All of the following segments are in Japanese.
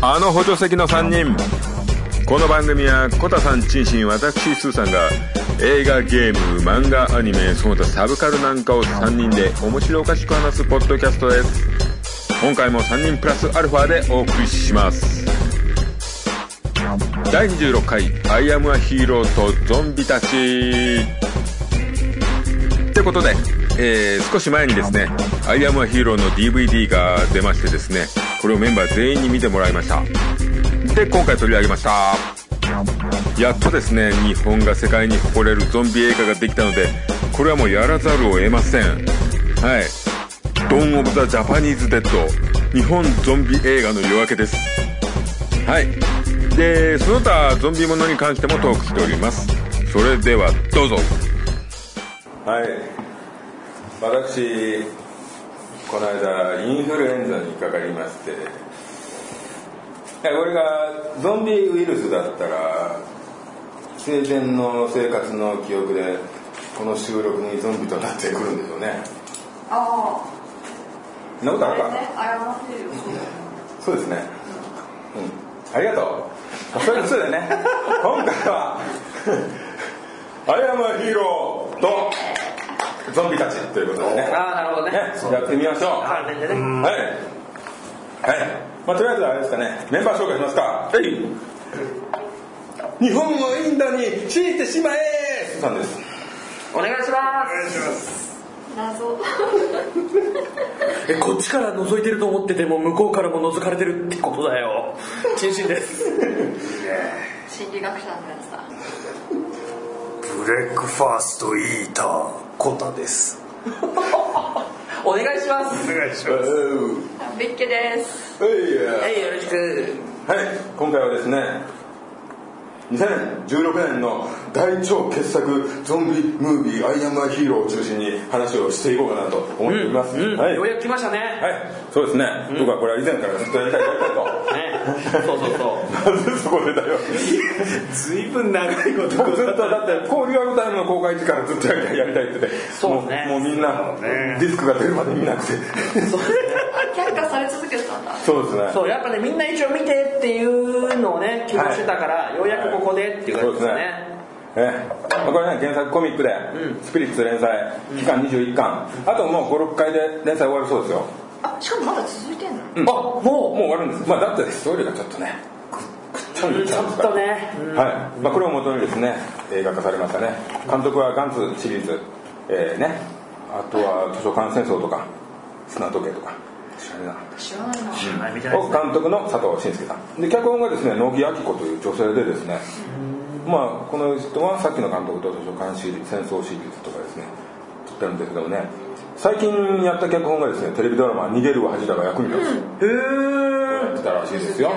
あの補助席の3人。この番組はコタさんチンシン私スーさんが映画ゲーム漫画アニメその他サブカルなんかを3人で面白おかしく話すポッドキャストです。今回も3人プラスアルファでお送りします。第26回「アイアムアヒーローとゾンビたち」ってことで、えー、少し前にですね「アイアムアヒーロー」の DVD が出ましてですねこれをメンバー全員に見てもらいました。で今回取り上げました。やっとですね日本が世界に誇れるゾンビ映画ができたのでこれはもうやらざるを得ません。はい「 Dawn of the Japanese Dead」日本ゾンビ映画の夜明けです。はい。でその他ゾンビものに関してもトークしております。それではどうぞ。はい。私この間インフルエンザにかかりまして。これがゾンビウイルスだったら生前の生活の記憶でこの収録にゾンビとなってくるんでしょうね。あそんなことあるか、あね謝ってるよ。そうですね。うん。ありがとう。そういうことでね。今回は「アイアムアヒーロー」とゾンビたちということでね。ああなるほどね。ねやってみましょう。関連でね。はい。はい。まあとりあえずあれですかね。メンバー紹介しますか。はい。日本をインドに強いてしまえ。さんです。お願いします。謎。えこっちから覗いてると思ってても向こうからも覗かれてるってことだよ。チンシンです。心理学者のやつだブレックファーストイーターコタです。お願いします。お願いしはビッケです。いはいよろしく。はい今回はですね2016年の大超傑作ゾンビムービー「アイアムアヒーロー」を中心に話をしていこうかなと思っております、うんはい、ようやく来ましたね。はい、そうですね、僕はこれは以前からずっとやりたいやりたいと。ね。そうそうそう。なんでそこでだよ。ずいぶん長いこと。ずっとだってこうリアルタイムの公開時からずっとやりたいやりたいって。言ってそうね。もうもうみんなね。ディスクが出るまで見なくて。却下され続けてたんだ。そうですね。そうやっぱねみんな一応見てっていうのをね希望してたから、ようやくここでっていう感じですね。ええ。これね原作コミックで「スピリッツ」連載期間21巻。あともう56回で連載終わるそうですよあしかもまだ続いてんの？うん。あももう終わるんです。まあだってストーリーがちょっとねちゃう、うんちょっとね、うんはい。まあ、これをもとにですね映画化されましたね。監督はガンツシリーズ、えーね。あとは図書館戦争とか砂時計とか。知らねえな。知らないな。知らないみたいですを監督の佐藤慎介さん。で脚本がですね乃木明子という女性でですね。まあこの人はさっきの監督と図書館シリーズ戦争シリーズとかですね撮ってるんですけどもね最近やった脚本がですねテレビドラマ「逃げるは恥だが役に立つ」へやってたらしいですよ、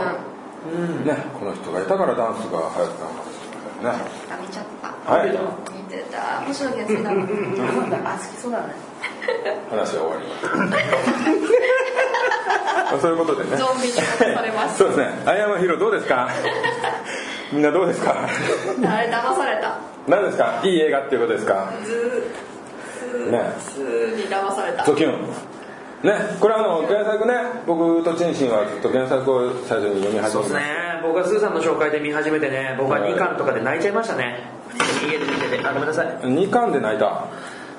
うん。ね、この人がいたからダンスが流行ったのかもしれないね。あ見ちゃった。はい。見てた。面白いやつだ。あ好きそうだね話は終わりまあそういうことでねゾンビに殺されますそうですねアイアムヒーローどうですかみん。などうですかあれ騙された何ですかいい映画っていうことですかずーに騙された。ドキュンね。これあの原作ね。僕とチンシンはずっと原作を最初に読み始そうですめましね。僕はスーさんの紹介で見始めてね。僕は2巻とかで泣いちゃいましたね。家で見てて。あごめんなさい。た2巻で泣いた。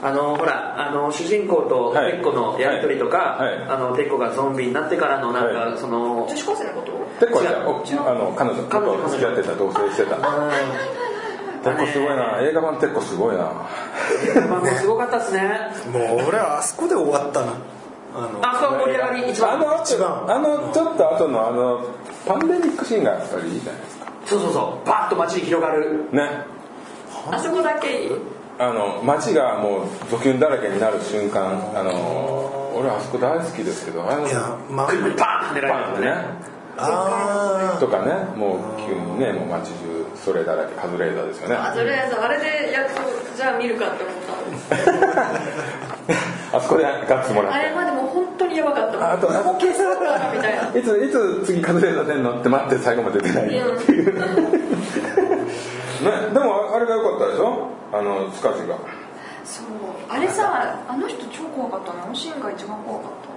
あのほらあの主人公とはい。テッコのやり取りとか、はい。はい。あのテッコがゾンビになってからのなんか、はい。その女子高生のこと？結構じゃ違う。あの彼女。彼女と付き合ってた同棲してたテッコすごいな。映画版テッコすごいな。まあもうすごかったですね。もう俺はあそこで終わったな。あのあそこは盛り上がり一番。あの後一番。あのちょっと後のあのパンデミックシーンがやっぱりいいじゃないですか。そうそうそう。バッと街に広がる。ね。あそこだけいい。あの街がもうドキュンだらけになる瞬間。あの俺あそこ大好きですけどあのいやま車にバーンって狙バられね。あとかね。もう急にねもう街中それだらけカズレーザーですよね。あとりあえずあれでやっとじゃあ見るかって思った。の あそこでガッツもらって。あれまでも本当にやばかったあとあもう消そうかなみたいないついつ次カズレーザー出んのって待って最後まで出てないっていうねでもあれが良かったでしょあのスカジがそうあれさあの人超怖かったのあのシーンが一番怖かった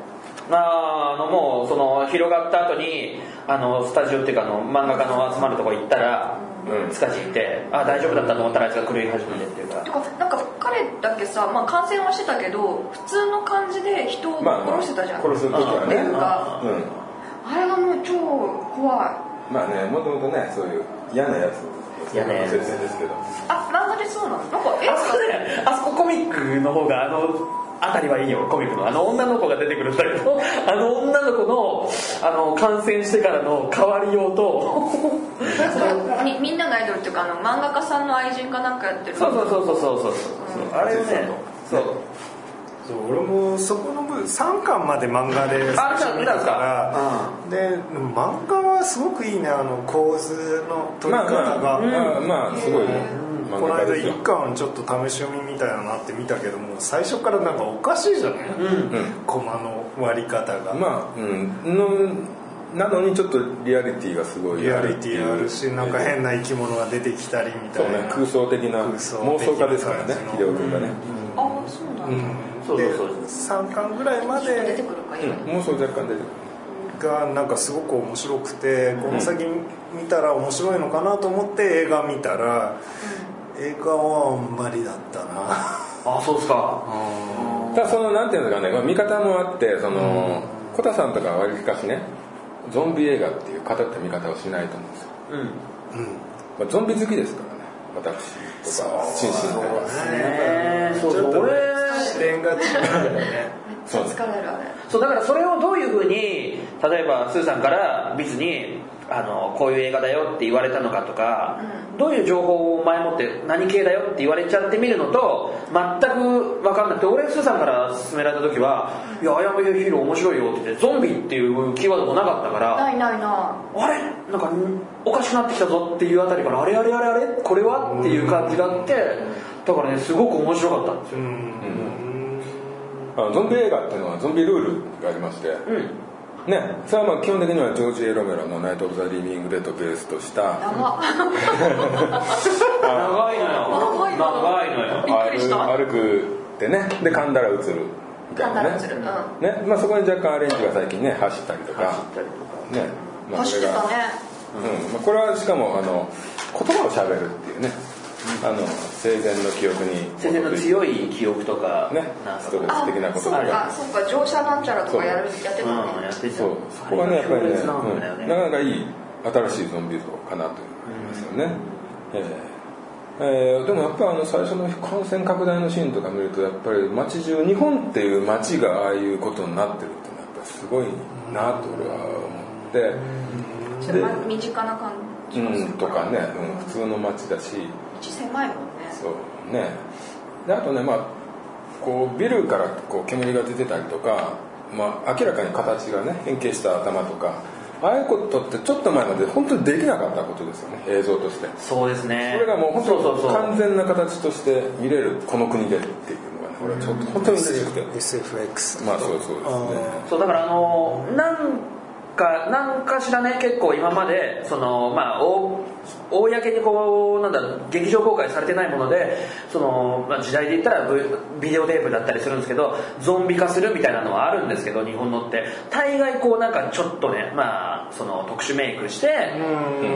あのもうその広がった後にあのスタジオっていうかあの漫画家の集まるとこ行ったら、うん。塚地行ってあ大丈夫だったと思ったらあいつが狂い始めてっていうか。なんか彼だけさ、まあ、感染はしてたけど普通の感じで人をまあまあ殺してたじゃん、殺す時はね。レフがうん。あれがもう超怖い。まあねもともとねそういう嫌なやつ嫌なやつ。設定ですけど。あ漫画でそうなの？なんかえあそこねあそこコミックの方があのあたりはいいよコミックの。あの女の子が出てくるんだけどあの女の子のあの感染してからの変わりようと。みみんなのアイドルっていうかあの漫画家さんの愛人かなんかやってる。そうそうそうそうそうそうあれをねそう。そう。俺もそこの部分3巻まで漫画であ最初見たか見たんらで漫画はすごくいいねあの構図の撮りまあ方が、まあ、まあ、まあすごいね。漫この間画家ですよ。1巻ちょっと試し読みみたいなのあって見たけども最初からなんかおかしいじゃない、コマの割り方が、まあうん。のなのにちょっとリアリティがすごいリアリティあるしなんか変なな生き物が出てきたりみたいな。ね空想的な空想妄想家ですからね的な感じの。秀夫君がね、あそうなんだ、うん。そうそうそう。で3巻ぐらいまで妄想若干出てくる。がなんかすごく面白くてこの先見たら面白いのかなと思って映画見たら映画はあんまりだったな。あそうですか。ただそのなんていうんですかね。まあ見方もあってそのコタさんとかはわりかしねゾンビ映画っていう語った見方をしないと思うんですよ、うん。うん。まあ、ゾンビ好きですからね。私とか心身とかね。そうちょっと俺視点が違うよね。めっちゃ疲れるあれ。そうだからそれをどういうふうに例えばスーさんからビズにあのこういう映画だよって言われたのかとか、どういう情報を前もって何系だよって言われちゃってみるのと全く分かんなくて俺スーさんから勧められた時は「いやアヤムヒーロー面白いよ」って言ってゾンビっていうキーワードもなかったからないないなあれ？なんかんおかしくなってきたぞっていうあたりからあれ？あれ？あれ？あれ？これは？っていう感じがあってだからねすごく面白かったんですよ。うん。あのゾンビ映画っていうのはゾンビルールがありまして、うんね、それはまあ基本的にはジョージ・エロメロの「ナイト・オブ・ザ・リビング・デッド」をベースとした。長いのよ。長いの長いのよ歩歩くってねで噛んだら映るみたいなねねまあ、そこに若干アレンジが最近ね走ったりとか走ったりとかね、まあ、走ってたねうんまあ、これはしかもあの言葉をしゃべるっていうねあの生前の記憶に全然の強い記憶とかね。なんかストレスあ的なことそうがかそうか。乗車なんちゃらとかやるやってたうんねやってた。そう。そこがねやっぱりね、うん。なかなかいい新しいゾンビ像かなという思いますよね、ええ。えーでもやっぱりあの最初の感染拡大のシーンとか見るとやっぱり街中日本っていう街がああいうことになってるっていうのはやっぱりすごいなと俺は思って、ちょっとま身近な感じがするうん、とかね、うん、普通の街だし。道狭いもんね。そうね。であとねまあこうビルからこう煙が出てたりとか、まあ、明らかに形がね変形した頭とかああいうことってちょっと前まで本当にできなかったことですよね映像として。そうですね。それがもう本当に完全な形として見れるこの国でっていうのがね俺はちょっと本当に嬉しくて。SFX まあそうそうですね。そうだからあのなんかなんかしらね結構今までそのまあ公にこうなんだ劇場公開されてないものでその、まあ、時代で言ったらブビデオテープだったりするんですけどゾンビ化するみたいなのはあるんですけど日本のって。大概こうなんかちょっとねまあその特殊メイクして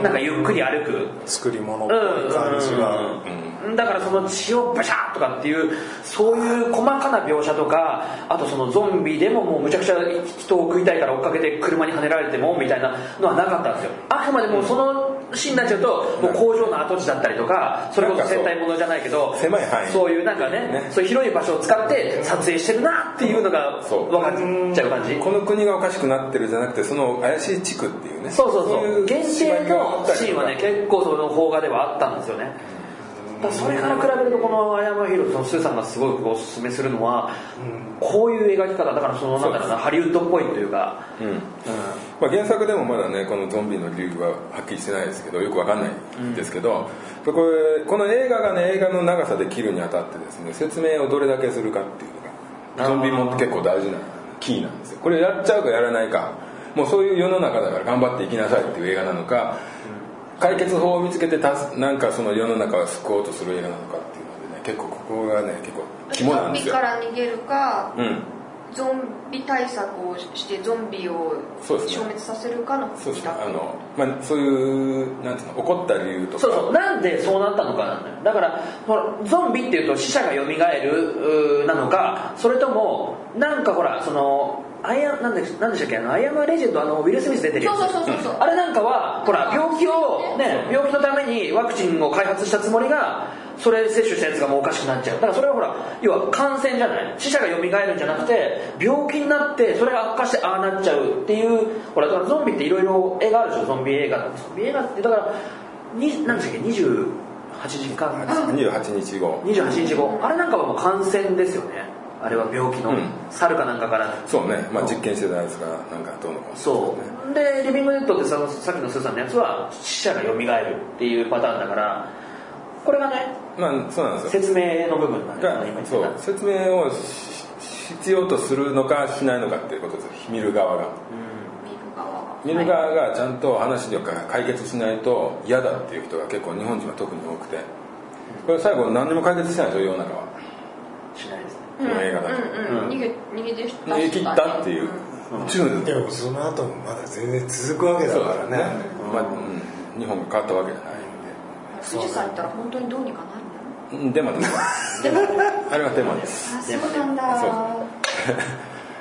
なんかゆっくり歩く。作り物っぽい感じが。うん。だからその血をバシャーとかっていうそういう細かな描写とかあとそのゾンビでももうむちゃくちゃ人を食いたいから追っかけて車にはねられてもみたいなのはなかったんですよ。あくまでもそのシーンになっちゃうともう工場の跡地だったりとかそれこそ戦隊ものじゃないけど狭い範囲。そういうなんかねね。そういう広い場所を使って撮影してるなっていうのが分かっちゃう感じ。この国がおかしくなってるじゃなくてその怪しい地区っていうね。そうそうそう。い限定のシーンはね結結構その邦画ではあったんですよねだそれから比べるとこの「アヤマヒーロー」そのスーさんがすごくおすすめするのは、こういう描き方。だからそのなんだろうなハリウッドっぽいというか、うん。まあ、原作でもまだねこのゾンビの理由ははっきりしてないですけどよくわかんないんですけど、これこの映画がね映画の長さで切るにあたってですね説明をどれだけするかっていうのがゾンビも結構大事なキーなんですよ。これやっちゃうかやらないか。もうそういう世の中だから頑張っていきなさいっていう映画なのか解決法を見つけてたすなんかその世の中を救おうとする映画なのかっていうのでね結構ここがね結構肝ゾンビなんですよ。から逃げるかうん。ゾンビ対策をしてゾンビを消滅させるかのそうですね。あの、まあ、そういうなんていうの怒った理由とか。そうそう。なんでそうなったのかなんだよ。だからほらゾンビっていうと死者が蘇るうーなのかそれともなんかほらそのアイアンなんでなんでしたっけ？あのアイアムアレジェンドあのウィル・スミス出てるやつ。そうそうそうそう。そうあれなんかはほら病気をね。病気のためにワクチンを開発したつもりがそれ接種したやつがもうおかしくなっちゃう。だからそれはほら要は感染じゃない。死者が蘇るんじゃなくて病気になってそれが悪化してああなっちゃうっていうほらだからゾンビっていろいろ映画あるでしょ？ゾンビ映画ゾンビ映画ってだからに何でしたっけ？28時間28日後。28日後。あれなんかはもう感染ですよねあれは病気の、うん。猿かなんかからそうね、まあ、実験してたやつがなんかどうのこうの。そう。でリビングデッドってささっきのスーさんのやつは死者が蘇るっていうパターンだからこれがねまあそうなんですよ。説明の部分なんだよがね今言ってそう。た説明をし必要とするのかしないのかっていうことです見る側が。見る側。が見る側がちゃんと話を解決しないと嫌だっていう人が結構日本人は特に多くて。これ最後何にも解決しないでしょ世の中はこの映画だとうん。うん。逃げ逃げて逃げ切ったっていう。中でもその後もまだ全然続くわけだからねまあうん、日本が変わったわけじゃない富士山行ったら本当にどうにかなるデマですでもあれはデマですあそうなん。だそう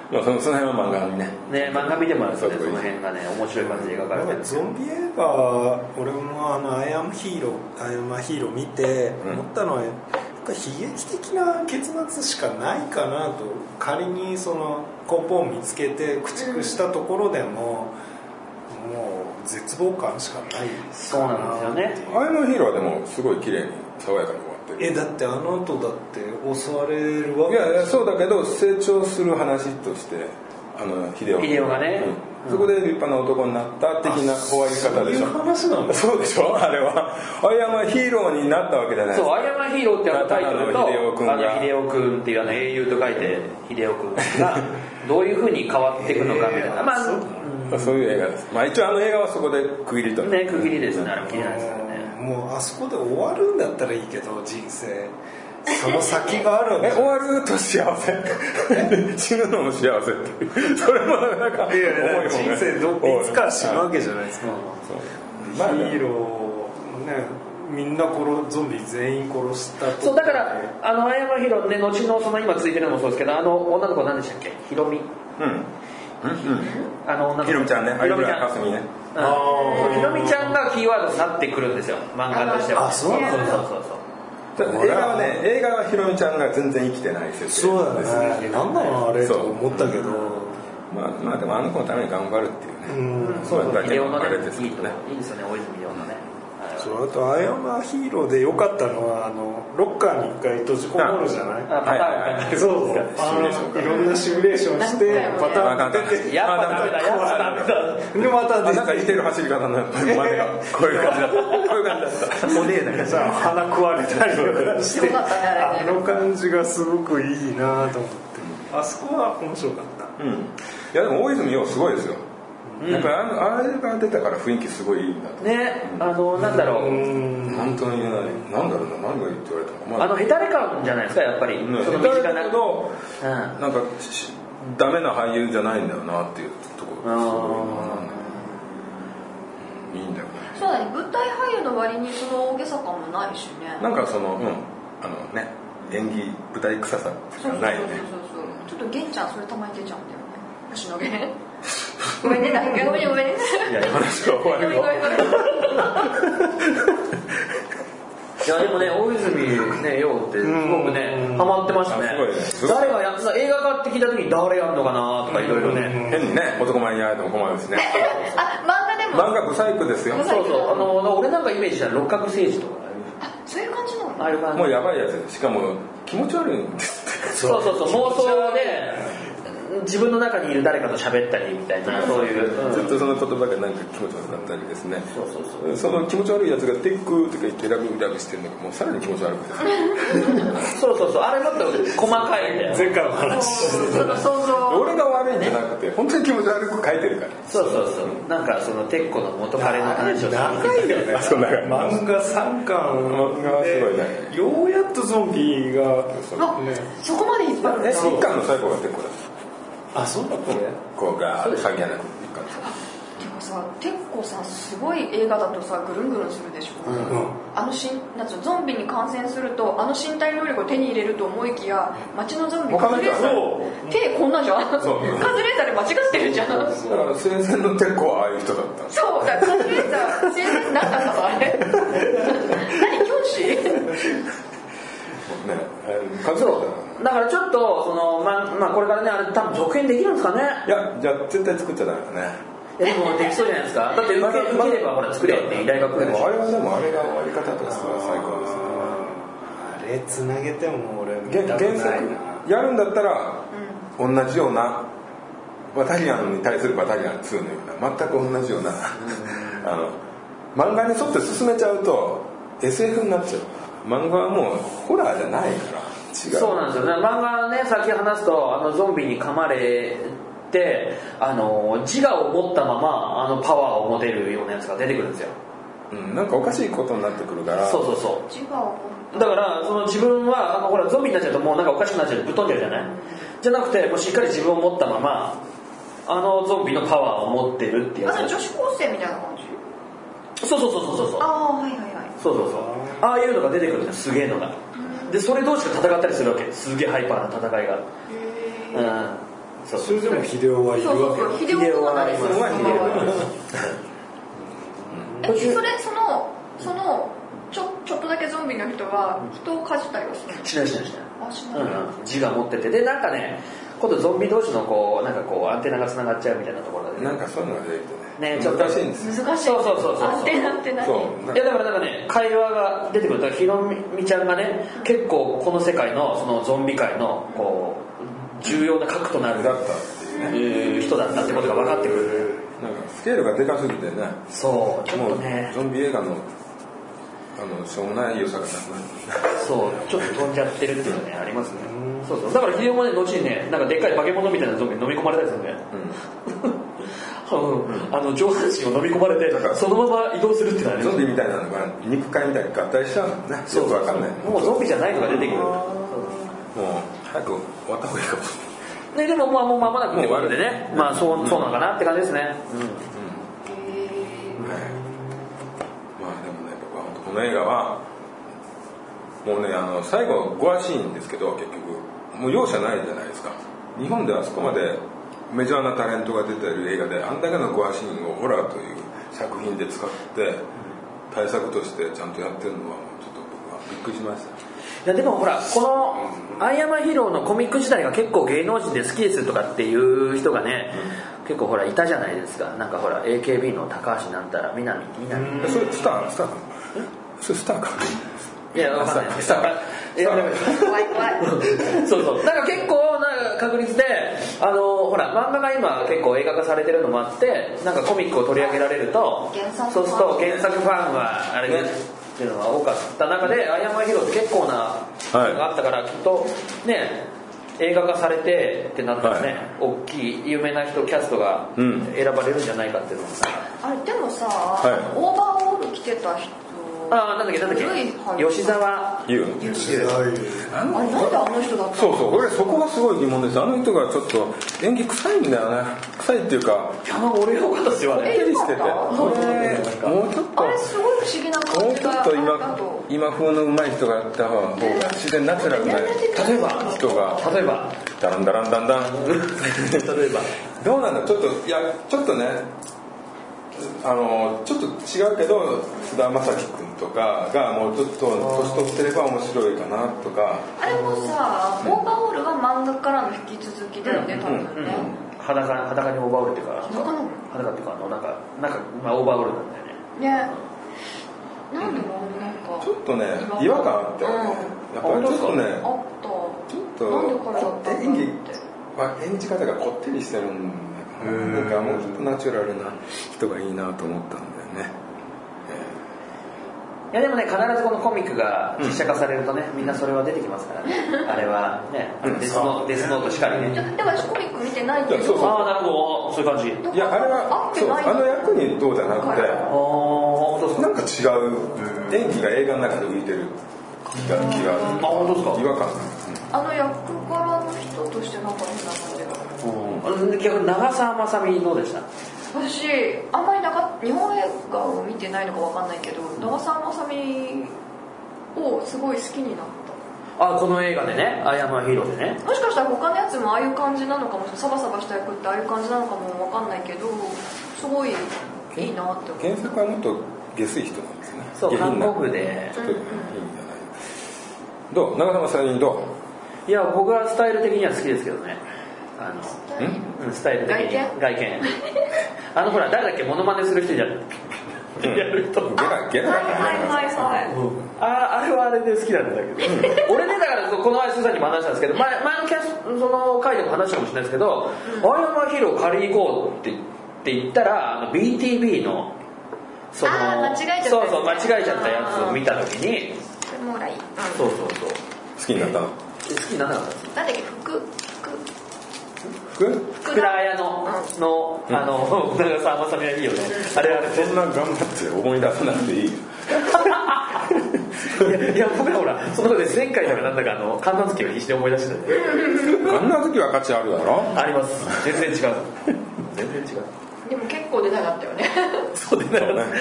まあそのその辺は漫画にねね漫画見てもらうとねその辺がね面白い感じで描かれてるゾンビ映画俺もあの「アイアムヒーロー」「アイアムヒーロー」見てうん。思ったのは、悲劇的な結末しかないかなと仮にその根本を見つけて駆逐したところでも、もう絶望感しかないそうなんですよね。アイアムヒーローはでもすごい綺麗に爽やかに終わってる。えだってあの後だって襲われるわけいやいやそうだけど成長する話としてあの秀夫秀夫がね。うんそこで立派な男になった的な終わり方でしょ。そうでしょあれは。アイアムヒーローになったわけじゃないそう「アイアムヒーロー」ってあのタイトルとただの秀夫君が。あの秀夫君っていうあの英雄と書いて秀夫君が どういうふうに変わっていくのかみたいな。まあそう。いう映画です。まあ一応あの映画はそこで区切りとね区切りですね。あれも切りないですからねもうあそこで終わるんだったらいいけど人生その先があるんだ。え終わると幸せ。死ぬのも幸せっていう。それもなかなかいやいや重いもんね人生どいつか死ぬわけじゃないですか。まあヒーローねみんな殺ゾンビ全員殺したとそうだからあの「アイアムヒーロー」ね後のその今ついてるのもそうですけどあの女の子何でしたっけ？ひろみうん。うんうん。あの女の子。ひろみちゃんね。ひろみちゃん。有村架純ね。うん。そうひろみちゃんがキーワードになってくるんですよ。漫画としては。あそうなんだ。そうそうそう映画はね映画はひろみちゃんが全然生きてない設定そうだですね何なのあれとそう。思ったけど。まあまあでもあの子のために頑張るっていうね。うん。そうやったら結構あ秀夫のねれですけどね。いいいいですよね。大泉洋のねそうあと「アイアムアヒーロー」で良かったのはあのロッカーに一回閉じこもるじゃない？あパターンはいはい。はいそうそう。あのいろんなシミュレーションしてパターン出て。やっぱダメだやっぱダメだ。でまたなんか似てる走り方の真似がこういう感じ。だったこういう感じだった。お姉だけどさあ鼻食われたりとか。してあの感じがすごくいいなと思って。あそこは面白かった。うん。いやでも大泉洋すごいですよやっぱりあのあれが出たから雰囲気すごいいいんだと。ね。あのなんだろう。うん。本当にねなんだろうな何がいいって言われたのまあのヘタレ感じゃないですかやっぱり。ねその下手身近なだけどうん。なんかしダメな俳優じゃないんだよなっていうところがす。ごいいいん。だよねそうだね。舞台俳優の割にその大げさ感もないしね。なんかそのうん。あのね演技舞台臭さそうそうそうがないよねそう。ちょっと玄ちゃんそれたまに出ちゃうんだよね。星野源ごめんねなんかごめんねごめんねい。や話が終わるよい。やでもね大泉ね洋ってすごくねハマってましたねすごい。ねすごい。誰がや映画化って聞い。た時に誰やんのかなとかいろい。ろね変にね男前にやられても困るしねあ漫画でも漫画ブサイクですよそうそうあの俺なんかイメージしたら六角誠治とかあそうい。う感じのああい。う感じもうやばいやつしかも気持ち悪い。んですってそうそうそう妄想で自分の中にいる誰かと喋ったりみたいなそういう、うんずっとその言葉がなんか気持ち悪かったりですね。そうそうそう。その気持ち悪いやつが「テック」とか言ってラブラブしてるのがもうさらに気持ち悪くて そうそうそう。あれもっと細かいんだよ前回の話。その想像俺が悪いんじゃなくて本当に気持ち悪く書いてるから。そうそうそう。なんかそのテッコの元彼の話を。長いよね。あそう長い漫画3巻漫画はすごいね。でようやっとゾンビが。あねそこまで引っ張るんだえ一巻の最後が結構だあそうだっけこうが鍵穴く一巻てかさ結構さすごい映画だとさぐるんぐるんするでしょ、うんあのしんなんつうのゾンビに感染するとあの身体能力を手に入れると思いきや街のゾンビカズレーザー手こんなじゃん。カズレそうーザーで間違ってるじゃん。だから生前の鉄鋼はああいう人だった。そうだからカズレーザー生前なんだったのあれ。何教師？ねえー数だっただからちょっとそのまあまあこれからねあれ多分続編できるんですかね。いやじゃあ絶対作っちゃダメだね。でもできそうじゃないですか。だって受け受ければほら作れって依頼が来でもあれはでもあれが終わり方としては最高ですね。あれつなげても俺見原たくない原作なやるんだったら同じようなバタリアンに対するバタリアン2のような全く同じようなあの漫画に沿って進めちゃうと SF になっちゃう。漫画はもうホラーじゃないから違う。そうなんですよ。ね漫画ね先話すとあのゾンビに噛まれてあの自我を持ったままあのパワーを持てるようなやつが出てくるんですよ。うん、なんかおかしいことになってくるから。そうそうそ自我をうだからその自分はあのほらゾンビになっちゃうともうなんかおかしくなっちゃう。ぶっ飛んじゃうじゃない？じゃなくてもうしっかり自分を持ったままあのゾンビのパワーを持ってるっていう。やつあ女子高生みたいな感じ？そうそうそうそうそう。そうああはいはいはい。そうそうそう。ああいうのが出てくるんですすげえのがでそれ同士が戦ったりするわけ。すげえハイパーな戦いが。うん。そう。それでも秀夫はいるそうそうわけそう。秀夫は秀夫は秀え それそのそのちょちょっとだけゾンビの人は人をかじったりはするの？しないしないしない。あしない、うんうん、自我持ってて。でなんかね今度ゾンビ同士のこうなんかこうアンテナがつながっちゃうみたいなところでなんかそういうのが出てきてね。ねちょっと。難しいんですよ難しいそうそうそうそう。安定なんてないそう。いやだからなんかね会話が出てくるだからひろみちゃんがね結構この世界のそのゾンビ界のこう重要な核となるだったっていうね。えー人だったってことが分かってくる。なんかスケールがでかすぎてね。そうちょっもうとねゾンビ映画のあのしょうもない良さがなくなる。そうちょっと飛んじゃってるっていうのはねありますね。そうそう。だから秀夫もね後にねなんかでっかい化け物みたいなゾンビに飲み込まれたりするんだようん。あの上半身を飲み込まれてそのまま移動するっていうのはありますゾンビみたいなのが肉塊みたいに合体しちゃう。のねよくわかんない。もうゾンビじゃないのが出てくる。もう早く終わった方がいいかもしれない。ね、でもまあもう間もなくってことでね。まあそうそうなのかなって感じですね、まあでもね僕は本当この映画はもうねあの最後ゴアシーンですけど結局。もう容赦ないじゃないですか。日本ではそこまでメジャーなタレントが出てる映画であんだけのゴアシーンをホラーという作品で使って対策としてちゃんとやってるのはちょっと僕はびっくりしました。いやでもほらこの「アイアマヒーロー」のコミック時代が結構芸能人で好きですとかっていう人がね、結構ほらいたじゃないですか。なんかほら AKB の高橋なんたら南南。えそれスタースターかそれスターかいやわかんない。スターいや怖い怖い。そうそう。なんか結構な確率であのほら漫画が今結構映画化されてるのもあってなんかコミックを取り上げられると原作そうすると原作ファンはあれね。っていうのが多かった中で「アイアンマンヒーロー」って結構なはい。のがあったからきっとね映画化されてってなったらね、大きい有名な人キャストがうん。選ばれるんじゃないかっていうのもあれでもさ、い。オーバーオール着てた人ああなんだっけなんだっけ？吉沢言うあれなんであの人だったの？そうそう。俺そこがすごい疑問です。あの人がちょっと演技臭いんだよね。臭いっていうか。いや俺よかったですよあれ。え手にしてて。もうちょっと。あれすごい不思議なも感じがうちょっとだ今と。今風の上手い人がやった方が自然ナチュラルな。例えば人が。例えば？ダランダランダンダン。例えば。どうなんだ？ちょっといやちょっとねあのちょっと違うけど菅田将暉君とかがもうちょっと年取ってれば面白いかなとか。あれもさオーバーオールは漫画からの引き続きだよね多分ね。裸裸にオーバーオールっていうか裸なの裸っていうかあのなん。かなん。か、まあ、オーバーオールなん。だよねねなん。だろうなん。かちょっとね違和感あったよね、やっぱりちょっとねあったちょっと演技ってまあ、演じ方がこってりしてるんななんかもうちょっとナチュラルな人がいいなと思ったんだよね。いやでもね必ずこのコミックが実写化されるとね、みんなそれは出てきますからね。あれはねデスノデスノートしかりね。ででも私コミック見てないけど。いやそうそう。ああなるほどそういう感じ。いやあれはそう合ってない。あの役にどうじゃなくてああ本当ですか。なんか違う演技が映画の中で浮いてる気が気があ本当ですか。違和感。あの役柄の人としてなんか変な逆に長澤まさみどうでした？私あんまり長日本映画を見てないのかわかんないけど長澤まさみをすごい好きになった。あこの映画でね「アイアムアヒーロー」でね。もしかしたら他のやつもああいう感じなのかもサバサバした役ってああいう感じなのかもわかんないけどすごいいいなって原作はもっと下水人なんですね。そう韓国で。ちょっといいんじゃない。どう？長澤まさみどいや僕はスタイル的には好きですけどねあのうんスタイル的に。外見？外見。あのほら誰だっけモノマネする人じゃん。やる人ゲラゲラ。はいはいはいはい。ああれはあれで好きなんだけど、俺ねだからこの前スーさんにも話したんですけど前前のキャスその回でも話したかもしれないですけど「アイアンマンヒーロー借りに行こう」ってって言ったらあの BTV のそのあー間違えちゃったやつ。そうそう間違えちゃったやつを見た時にそれもらい。い、うん、そうそうそう。好きになった好きにならなかった？なんだっけ服？服？服福田彩のの、あの長澤まさみはいいよね。あれあれそんな頑張って思い出さなくていい？いやいや僕らほらそのことで前回だかなんだかあの神奈月を必死で思い出してたんであんな時は価値あるだろ？あります。全然違う。全然違う。でも結構出なかったよね。そうでなかなかなか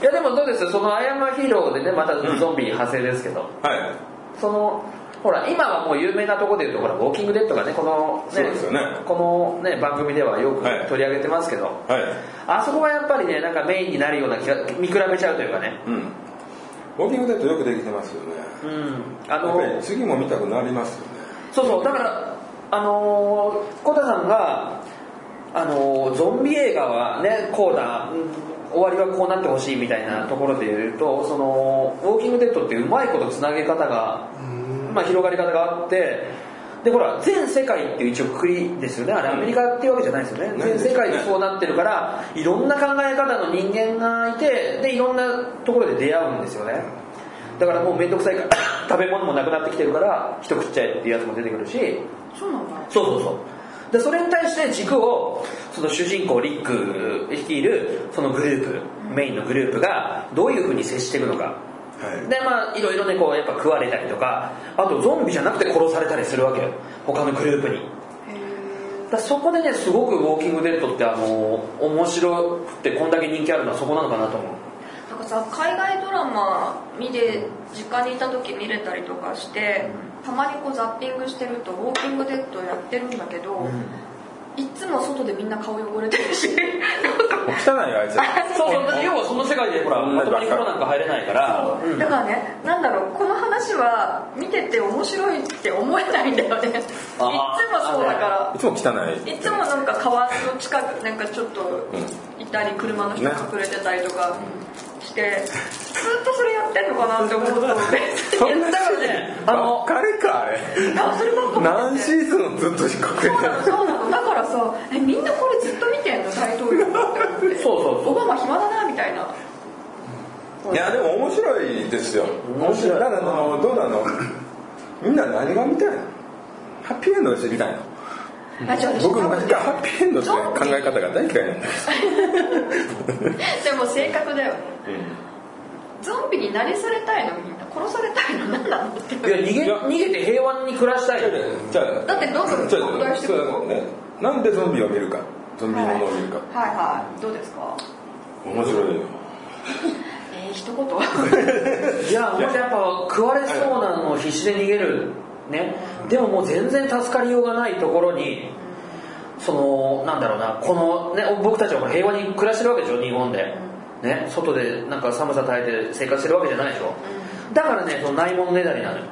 いやでもどうですその「アイアンマンヒーロー」でねまたゾンビ派生ですけど、はい。そのほら今はもう有名なところでいうとほらウォーキングデッドがねこのねそうですよね。このね番組ではよくはい。取り上げてますけど、はい。あそこはやっぱりねなんかメインになるような気が見比べちゃうというかね。うん。ウォーキングデッドよくできてますよね。うん。あやっのぱり次も見たくなりますよね。そうそう。だからあのー、コタさんがあのーゾンビ映画はねこうだ、うん終わりはこうなってほしいみたいなところで言うとそのウォーキングデッドってうまいことつなげ方が、まあ、広がり方があってでほら全世界っていう一応くくりですよね。あれアメリカっていうわけじゃないですよね、全世界でそうなってるからいろんな考え方の人間がいてでいろんなところで出会うんですよね。だからもう面倒くさいから 食べ物もなくなってきてるから一口っちゃえっていうやつも出てくるし。そうなんだ。そうそうそう。でそれに対して軸をその主人公リック率いるそのグループメインのグループがどういうふうに接していくのか。はいでまあいろいろねこうやっぱ食われたりとかあとゾンビじゃなくて殺されたりするわけよ。他のグループに。へだそこでねすごく「ウォーキングデッド」ってあの面白くてこんだけ人気あるのはそこなのかなと思う。なんかさ海外ドラマ見て実家にいた時見れたりとかしてたまにこうザッピングしてると「ウォーキングデッド」やってるんだけど、いつも外でみんな顔汚れてるし。汚いあいつ。そうそう。要はその世界でほらまともに風呂なんか入れないから。う。んだからねなんだろうこの話は見てて面白いって思えないんだよね。いつもそうだから。いつも汚い。いつもなんか川の近くなんかちょっといたり車の人ね。隠れてたりとかしてずっとそれやってんのかなって。思うとだからねあの彼かあれ。あそればっか何シーズンずっと隠れてる。そうなのそうなの。だからさえみんなこれずっと見てんの大統領って思って。そうそうそう。オバマ暇だなみたいないやでも面白いですよ。面白い。だからあのどうなの？みんな何が見たいの？ハッピーエンドが知りたいのあじゃあ私僕昔からハッピーエンドって考え方が大嫌いなんで。す でも性格だよね。ゾンビになりされたいの？みんな殺されたいの？何なの？って。いや逃げ逃げて平和に暮らしたいじゃあだってどんどん拡大してくるなんでゾンビを見るか。ゾンビものを見るか。はいはい。どうですか？面白いよ。えー、一言。いやもしやっぱ食われそうなのを必死で逃げる。ね。でももう全然助かりようがないところにそのなんだろうなこのね僕たちは平和に暮らしてるわけでしょ日本で。ね。外でなんか寒さ耐えて生活してるわけじゃないでしょ。だからねそのないものねだりなのよ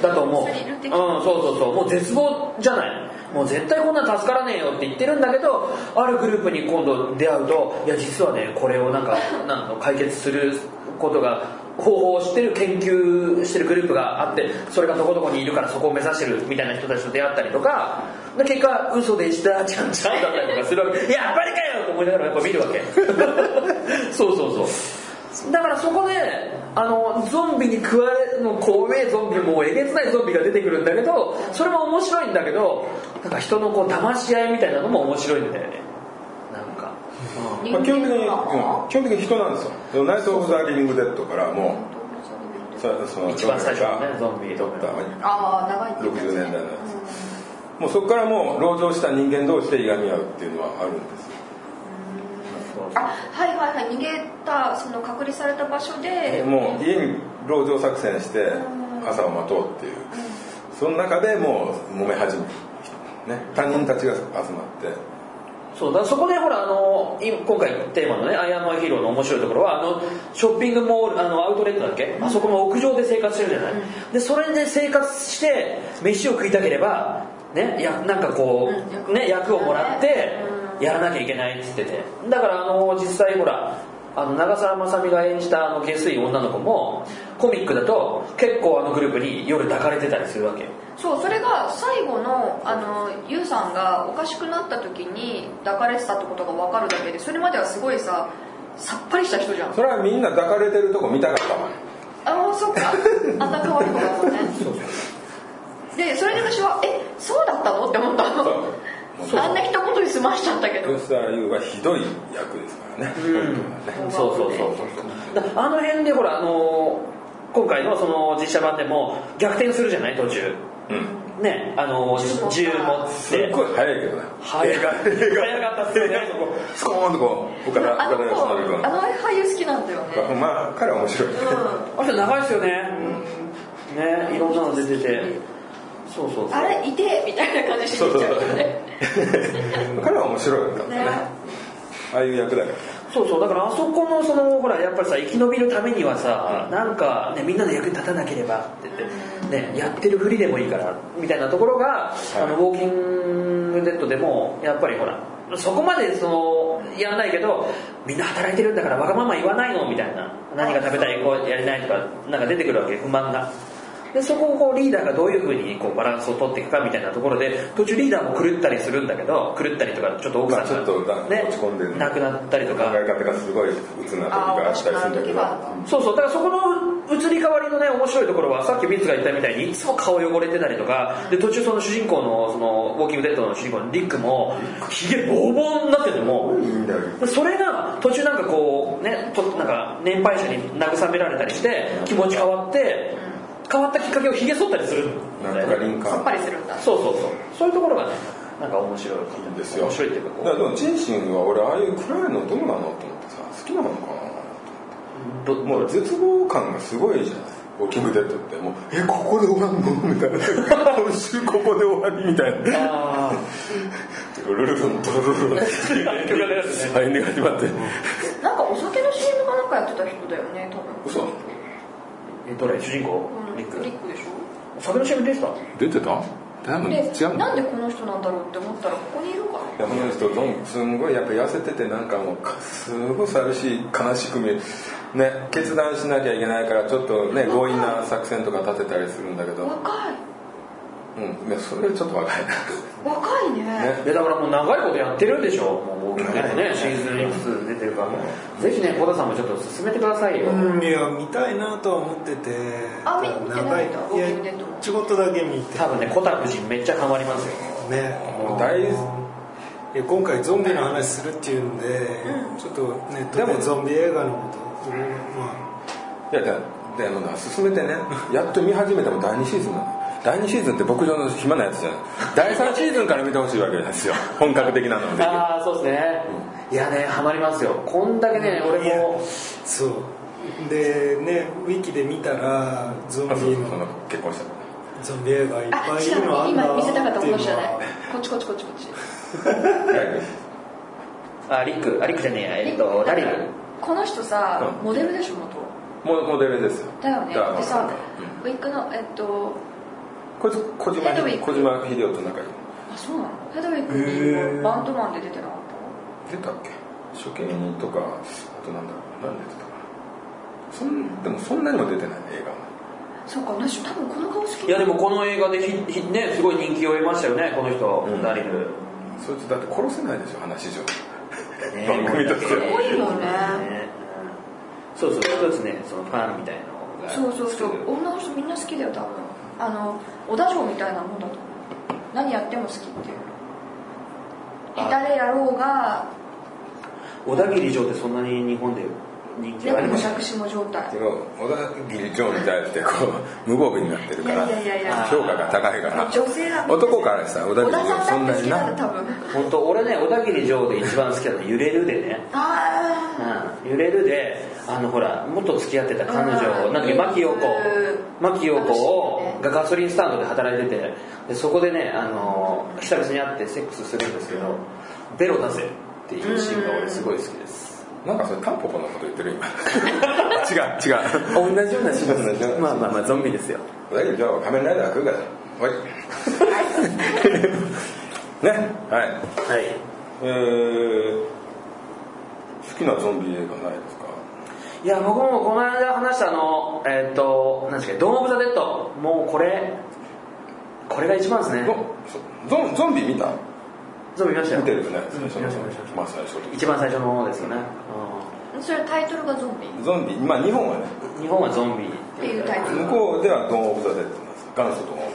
だと思う。うん、そうそうそう。もう絶望じゃない。もう絶対こんなん助からねえよって言ってるんだけど、あるグループに今度出会うと、いや実はね、これをなんか、なんか解決することが方法を知ってる研究してるグループがあってそれがどこどこにいるからそこを目指してるみたいな人たちと出会ったりとかで結果嘘でした ちゃんちゃんだったりとかするわけやっぱりかよと思いながらやっぱ見るわけ そうそうそうだからそこであのゾンビに食われるの怖えゾンビもうえげつないゾンビが出てくるんだけどそれも面白いんだけどなんか人のこう騙し合いみたいなのも面白いんだよね。なんか、まあ、基本的に、うん。基本的に人なんですよ。ナイト・オブ・ザ・リビング・デッドからもうそその一番最初のね。ゾンビ撮ったああ長いって言って60たね。年代のやつ。もうそこからもう籠城した人間同士でいがみ合うっていうのはあるんですはいはいはい逃げたその隔離された場所で。もう家に籠城作戦して朝を待とうっていう。その中でもう揉め始める、ね、他人たちが集まって。そうだそこでほらあのい今回テーマのね「アイアンマンヒーロー」の面白いところはあのショッピングモールあのアウトレットだっけ、あそこの屋上で生活してるじゃない、でそれで生活して飯を食いたければねやなんかこう、うんね役をもらってうんやらなきゃいけないっつってて。だからあの実際ほらあの長澤まさみが演じたあの下水女の子もコミックだと結構あのグループに夜抱かれてたりするわけ。そうそれが最後のあのユウさんがおかしくなった時に抱かれてたってことが分かるだけでそれまではすごいささっぱりした人じゃん。それはみんな抱かれてるとこ見たかったわああそっか。あんな可愛い子だもんね。でそれで私はえそうだったの？って思ったのあんな一言で済ましちゃったけど。吉沢優はひどい役ですからね、本そうそうそうそう。だあの辺でほらあの今回のその実写版でも逆転するじゃない途中。うん。ねあの銃持って。すっごい早いけどね。早い。映画。映画早かったっすよね。そこスコーンとこう岡田あの岡田義則君子あの俳優好きなんだよね。まあ彼は面白い。ね、あの人長いですよね。ねいろんなの出てて。そうそうそう。あれいてみたいな感じしに行っちゃうよね 彼は面白かったんだね。ね。ああいう役だから。そうそうだからあそこのそのほらやっぱりさ生き延びるためにはさなんか、ね、みんなの役に立たなければって言って、ね、やってるふりでもいいからみたいなところが、あのウォーキングデッドでもやっぱりほらそこまでそのやらないけどみんな働いてるんだからわがまま言わないのみたいな何が食べたいこうやりないとかなんか出てくるわけ不満がでそこをこうリーダーがどういうふうにこうバランスを取っていくかみたいなところで途中リーダーも狂ったりするんだけど狂ったりとかちょっと奥さんまあちょっとね落ち込んでる亡くなったりとか。考え方がすごい鬱な時があったりするんだけど。そうそう。だからそこの移り変わりのね面白いところはさっきミツが言ったみたいにいつも顔汚れてたりとかで途中その主人公のそのウォーキングデッドの主人公のリックもひげボーボーになっててもいいんだよ。でそれが途中なんかこうねとなんか年配者に慰められたりして気持ち変わって変わったきっかけをひげ剃ったりするんなんだよねとかリンカさっぱりするんだ。そうそうそう。そういうところがねなんか面白いいいですよ。面白いっていうかこだからでもチンシンは俺ああいう暗いのどうなのと思ってさ好きなのかうどなもう絶望感がすごいじゃないウォーキングデッドって。もうえここで終わんの？みたいな。今週ここで終わりみたいな。あ ルルルルンドルルルなんかお酒の CM かなんかやってた人だよね多分どれ？主人公？うんリック？リックでしょ？酒の CM 出てた？出てた？多分違でうな？んでこの人なんだろうって思ったらここにいるから。いやこの人どんすんごいやっぱ痩せててなんかもうかすごい寂しい悲しく見えるね決断しなきゃいけないからちょっとね強引な作戦とか立てたりするんだけど。若いうん。いやそれはちょっと若いな若いね。ね。だからもう長いことやってるんでしょ。もう大きくねシーズンいくつ出てるからぜひね小田さんもちょっと進めてくださいよ、うんいや見たいなとは思ってて。あ見見てないんだ長い。いやちょこっとだけ見て。多分ねコタ夫人めっちゃハマりますよ。ね。もう大いや今回ゾンビの話するっていうんで、ちょっとネットでゾンビ映画のこといろいろまあ。いやだであのな進めてね。やっと見始めても第2シーズンなの第2シーズンって牧場の暇なやつじゃない第3シーズンから見てほしいわけですよ。本格的なので。ああそうですね、いやねハマりますよ。こんだけね俺も。そう。でねウィキで見たらゾンビの結婚したゾンビ映画いっあぱいい違るのあんだう今見せたかったこの人じゃない。はこっちこっちこっち。こっちあリック。あリックじゃねえや。えっとダリル。この人さうん。モデルでしょ元。モモデルですよ。だよね。でさうん。ウィッグのえっとこいつ小島小島秀夫と仲いい。あそうなの？ヘドウィックバンドマンで出てなかっ出たっけ？処刑人とかあとなんだろう何出てたかそんでもそんなにも出てないね映画は。そうか私多分この顔好き。いやでもこの映画でひひねすごい人気を得ましたよねこの人、うん。ダリルそいつだって殺せないでしょ話上ね番組として。すごいよね。ねうんそうそう一つねそのファンみたいなのがそうそうそう。女の人みんな好きだよ多分あの小田城みたいなもんだと。思う何やっても好きっていう。あ下手でやろうが小田切城ってそんなに日本で人気ありまし状態。でも小田切城に対してこう無防備になってるからいやいやいやいや。評価が高いから。女性は男からしたら小田切城そんなにな本当俺ね小田切城で一番好きなの揺れるでね。あうん。揺れるであのほら元付き合ってた彼女うん。なんだっけ牧陽子うん。牧陽子をがガソリンスタンドで働いててでそこでねあの久々に会ってセックスするんですけどベロ出せっていうシーンが俺すごい好きです。なんかそれタンポポのこと言ってる今。違う違う。同じようなシーン同じようなまあまあまあゾンビですよ。小田切城は仮面ライダーからはい。ね。はい。はい。えー、好きなゾンビ映画ないですか？いや僕もこの間話したあのえっ、と何ですか「ドーム・オブ・ザ・デッド」もうこれこれが一番ですね。ゾゾンゾンビ見た？ゾンビ見ましたよ。見てるよね。うん最初最初一番最初のものですよね、それタイトルがゾンビ？っゾンビ。まあ日本はね。うん日本はゾンビ。ていうタイトル。向こうではドーン・オブ・ザ・デッドなんです。元祖ドーン・オブ・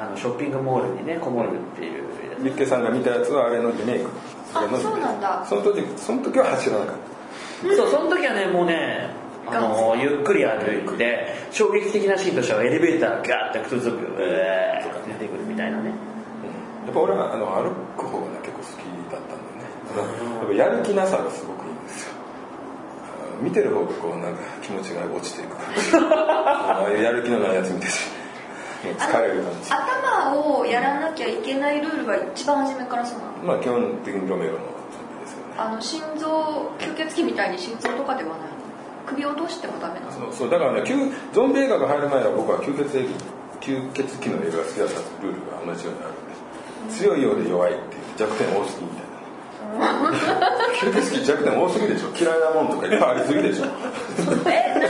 あのショッピングモールにねこもるっていう。ザ・デッケさんが見たやつはあれのリメイク。あそうなんだ。その時その時は走らなかっそうその時はねもうねあのゆっくり歩いて衝撃的なシーンとしてはエレベーターがガーッて靴族うえーって出てくるみたいなね。やっぱ俺はあの歩く方がね結構好きだったんでね。やっぱやる気なさがすごくいいんですよ。見てる方がこうなんか気持ちが落ちていく感じ。やる気のないやつ見て疲れる感じ。頭をやらなきゃいけないルールは一番初めからそうなの？まあ基本的にロメロのあの心臓吸血鬼みたいに心臓とかではない首を落としてもダメなの？そうそうだからね吸ゾンビ映画が入る前は僕は吸血鬼吸血鬼の映画が好きだったルールが同じようにあるんで強いようで弱いっていう弱点多すぎみたいな。吸血鬼弱点多すぎでしょ。嫌いなもんとかいっぱいありすぎでしょ。え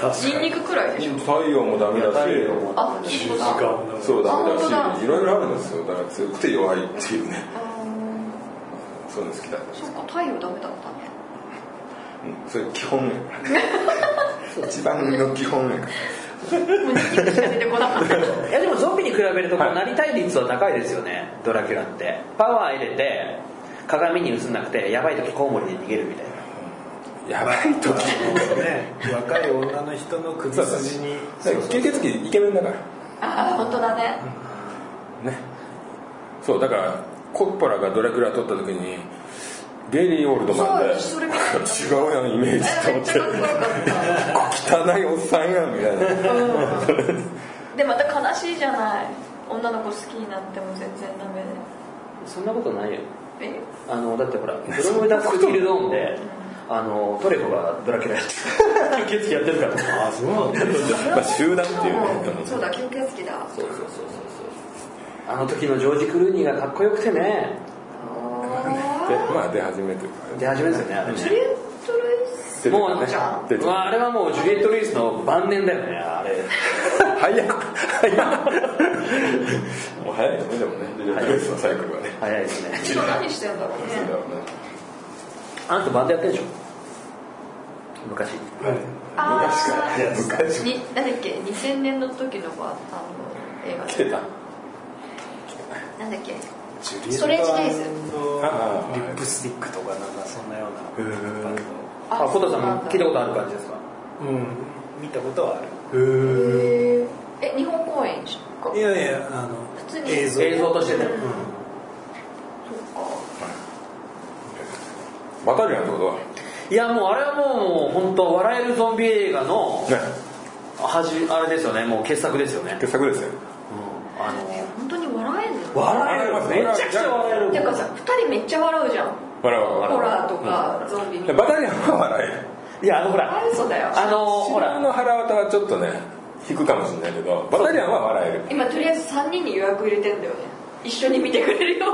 だってニンニクくらいでしょ？太陽もダメだし。太陽もあいいことだそうダメだし。いろいろあるんですよ。だから強くて弱いっていうねそういうの好きだそうか太陽ダメだったね。うんそれ基本やから一番の基本やか。らもうニンニクしか出てこなかったいやでもゾンビに比べるとこうはいなりたい率は高いですよね。ドラキュラって。パワー入れて鏡に映んなくてやばい時コウモリで逃げるみたいな。やばい時。ね若い女の人の首筋に。吸血鬼イケメンだから。ああ本当だね。ね。そうだからコッポラがドラクラ撮った時にゲイリー・オールドマンで違うやんイメージ。と思って汚いおっさんやんみたいな。でまた悲しいじゃない。女の子好きになっても全然ダメそんなことないよ。でえ？あのだってほら「ブロムダスキルドーンで」あのトレコがドラキュラやってる。吸血鬼やってるから。ねあそうなんだ。まあ集団っていうねそうだ吸血鬼だ。そうそうそうそうそうあの時のジョージ・クルーニーがかっこよくてね。でまあ出始めというか出始めですよねあれね。ジュリエット・ルイス？もうたね出てたまあ、あれはもうジュリエット・ルイスの晩年だよねあれ。早く早くもう早いよねでもね。ジュリエット・ルイスのサイクルはね。早いですね。今何してんだろうね。あの人バンドやってるでしょ？昔。あ昔か昔に何だっけ？2000年の時のはあの映画来てたなんだっけ？ジュリエストレッチデイズリップスティックとかなんかそんなようなバンド。あコタさんも聞いたことある感じですか？うん。見たことはある。へえ日本公演か？いやいやあの普通に。映像。映像としてね。うん。バタリアンってことは？いやもうあれはもう本当笑えるゾンビ映画のね。はじあれですよね。もう傑作ですよね、傑作ですよ。うん。あの笑えんの笑えるめちゃくちゃ笑えるてかさ2人めっちゃ笑うじゃん。笑う笑うホラーとかゾンビ。みたいなバタリアンは笑える。いやあのほらそうだよ。あのほほら。らの腹渡はちょっとね引くかもしれないけどバタリアンは笑える。今とりあえず3人に予約入れてんだよね。一緒に見てくれるよ。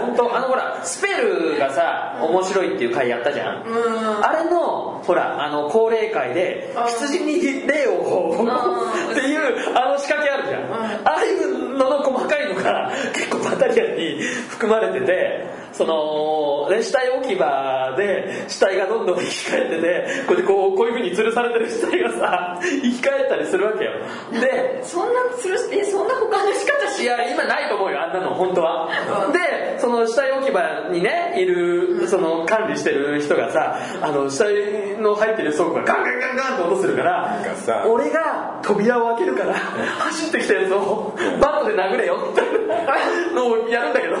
本当あのほらスペルがさ面白いっていう回やったじゃん。うん。あれのほらあの高齢会でうん。羊に霊をこううんっていうあの仕掛けあるじゃん、んああいうのの細かいのが結構バタリアンに含まれててその、ね、死体置き場で死体がどんどん生き返っててこうこうこういう風に吊るされてる死体がさ生き返ったりするわけよ。でそんなするえそんな他の仕方しいや今ないと思うよあんなの本当は。でその死体置き場にねいるその管理してる人がさあの死体の入ってる倉庫がガンガンガンガンって音するから俺が扉を開けるから走ってきたやつをバットで殴れよって。のをやるんだけど。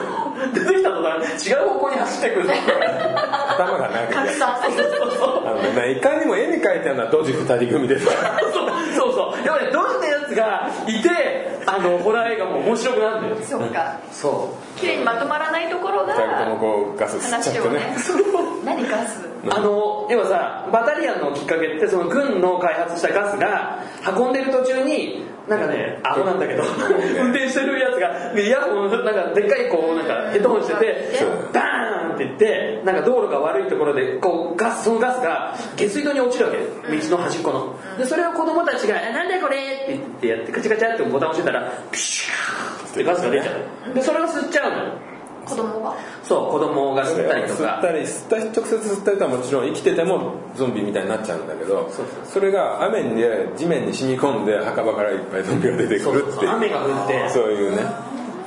出てきた途端違う方向に走ってくるの頭がなんか拡散させる。あのねいかにも絵に描いたようなドジ二人組です。からそうそう。そうでもねどんなやつがいてあのホラー映画も面白くなるんだよ。そうか。そう。綺麗にまとまらないところが二人ともこうガス吸っちゃってね。ね。何ガス？あの要はさバタリアンのきっかけってその軍の開発したガスが運んでる途中になんかねアホなんだけど 運転してるやつがイヤホンなんかでっかいこうなんかヘッドホンしててバーンって言ってなんか道路が悪いところでこうガスそのガスが下水道に落ちるわけ。道の端っこの。でそれを子供たちが「えなんだよこれ!」って言ってやってカチャカチャってボタン押してたらピシューってガスが出ちゃう。でそれを吸っちゃうの。よ子供が。そう子供が吸ったりとか。吸ったり吸った直接吸ったりとはもちろん生きててもゾンビみたいになっちゃうんだけどそうそれが雨にで地面に染み込んで墓場からいっぱいゾンビが出てくるっていう。雨が降って。そういうね。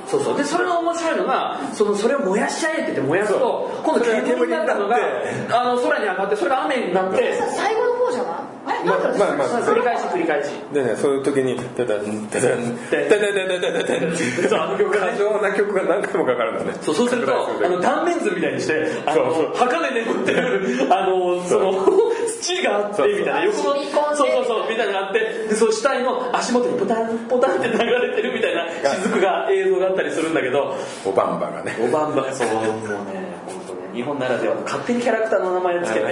そうそう。でそれの面白いのがそのそれを燃やしちゃえって言って燃やすと今度煙になったのがあの空に上がってそれが雨になってさ最後のまなんだろうまあまあ。繰り返し繰り返し。でねそういう時に「ダダンダダンダダダダダダダン」そうあの曲がね過剰な曲が何回もかかるんだねそうそうするとあの断面図みたいにしてあの墓で眠ってるあのその土があってみたいな横のそうそうそうみたいなのがあってでその死体の足元にポタンポタンって流れてるみたいな雫が映像があったりするんだけどおばんばがねおばんばそうもうね日本ならではの勝手にキャラクターの名前つけて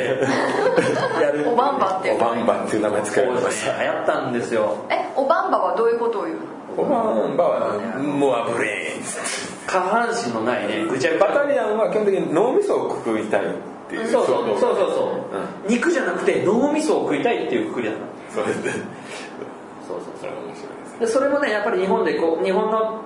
やる。おばんばっておばんばっていう名前使えるとかさ流行ったんですよ。えおばんばはどういうことを言うの？おばんばはモアブレイン下半身のないね。ぐちゃバタリアンは基本的に脳みそをくくりたいっていうそうそう。そうそうそう、う肉じゃなくて脳みそを食いたいっていうくくりだった。そうですね。そうそうそれは面白いですでそれもねやっぱり日本でこう日本の、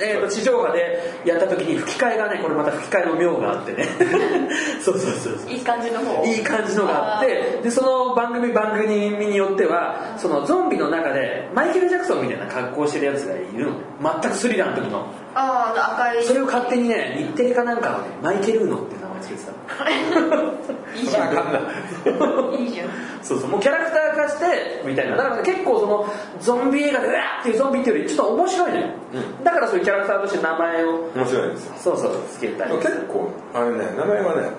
えーと地上波でやった時に吹き替えがねこれまた吹き替えの妙があってね。そうそうそうそう。いい感じの方。いい感じのがあってでその番組番組によってはそのゾンビの中でマイケル・ジャクソンみたいな格好してるやつがいるの。全くスリラーの時の。ああ赤い。それを勝手にね日テレかなんかはねマイケルーノって名前つけてたいいじゃん。あかんないいいじゃん。そうそう。もうキャラクター化してみたいな。だから結構そのゾンビ映画でうわーっていうゾンビっていうよりちょっと面白いのよ、だからそういうキャラクターとして名前を。面白いですよ。そうそうつけたり結構あれね名前はね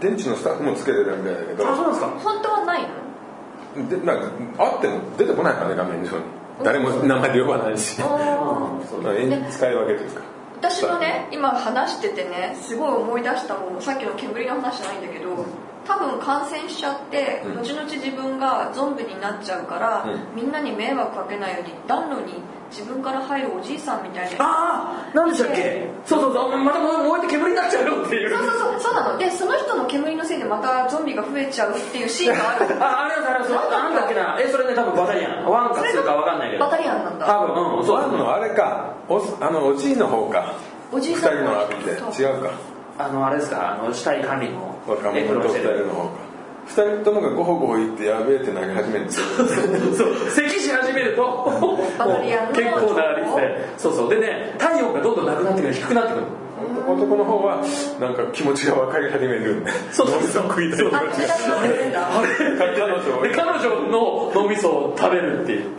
電池のスタッフもつけてるみたいだけど。あそうなんですか？本当はないの？でなんかあっても出てこないからね画面上に。誰も名前で呼ばないし。演使い分けというか私のね今話しててねすごい思い出したもん。さっきの煙の話じゃないんだけど。多分感染しちゃって、うん。後々自分がゾンビになっちゃうから、うみんなに迷惑かけないように暖炉に自分から入るおじいさんみたいな。ああ何でしたっけ？そうそうそう。また燃えて煙になっちゃうよっていう。そうそうそう。そうなの。でその人の煙のせいでまたゾンビが増えちゃうっていうシーンがある。あありますありますなんだっけな？えそれね多分バタリアン。 one か two か分かんないけど。バタリアンなんだ。多分うんそう。 one のあれか。おあのおじいの方か。二おじいさん人のあって違うかあのあれですかあの死体管理の若者エプロンと二してる。人の方か二人ともがゴホゴホ言ってやべえって投げ始めるんですよ。そう咳し始めると結構な率で。そうそう。でね体温がどんどんなくなってくる低くなってくる。男の方はなんか気持ちが分かり始めるんで。そうそうそう。食いたい気持ちがあれ彼女で彼女の脳みそを食べるっていう。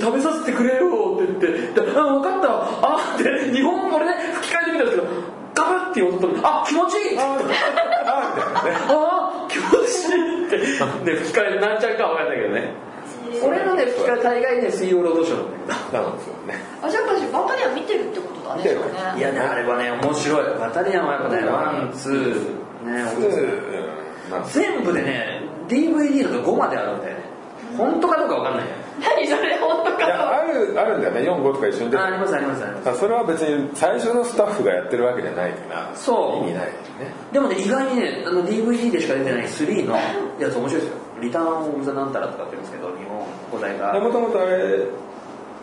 食べさせてくれよって言ってであ分かったあって日本語でね吹き替えてみたんですけどガブっていう音とあ気持ちいいああ気持ちいいって。で 吹き替えなんちゃうか分かんないけどね。俺のね吹き替え大概ね水曜ロードショーなんですよね。あじゃあ私バタリアン見てるってことだね。いやねあれはね面白い。バタリアンはやっぱねワンツーね全部でね DVD のが5まであるんだよね。本当かどうか分かんないよ何それ本当か。いやあるあるんだよね。45とか一緒に出てあありますありますあります。あそれは別に最初のスタッフがやってるわけじゃないからそう。意味ないよね。でもね意外にねあの DVD でしか出てない3のやつ面白いですよ。リターン・オブ・ザ・なんたらとかって言うんですけど日本語題がもともとあれ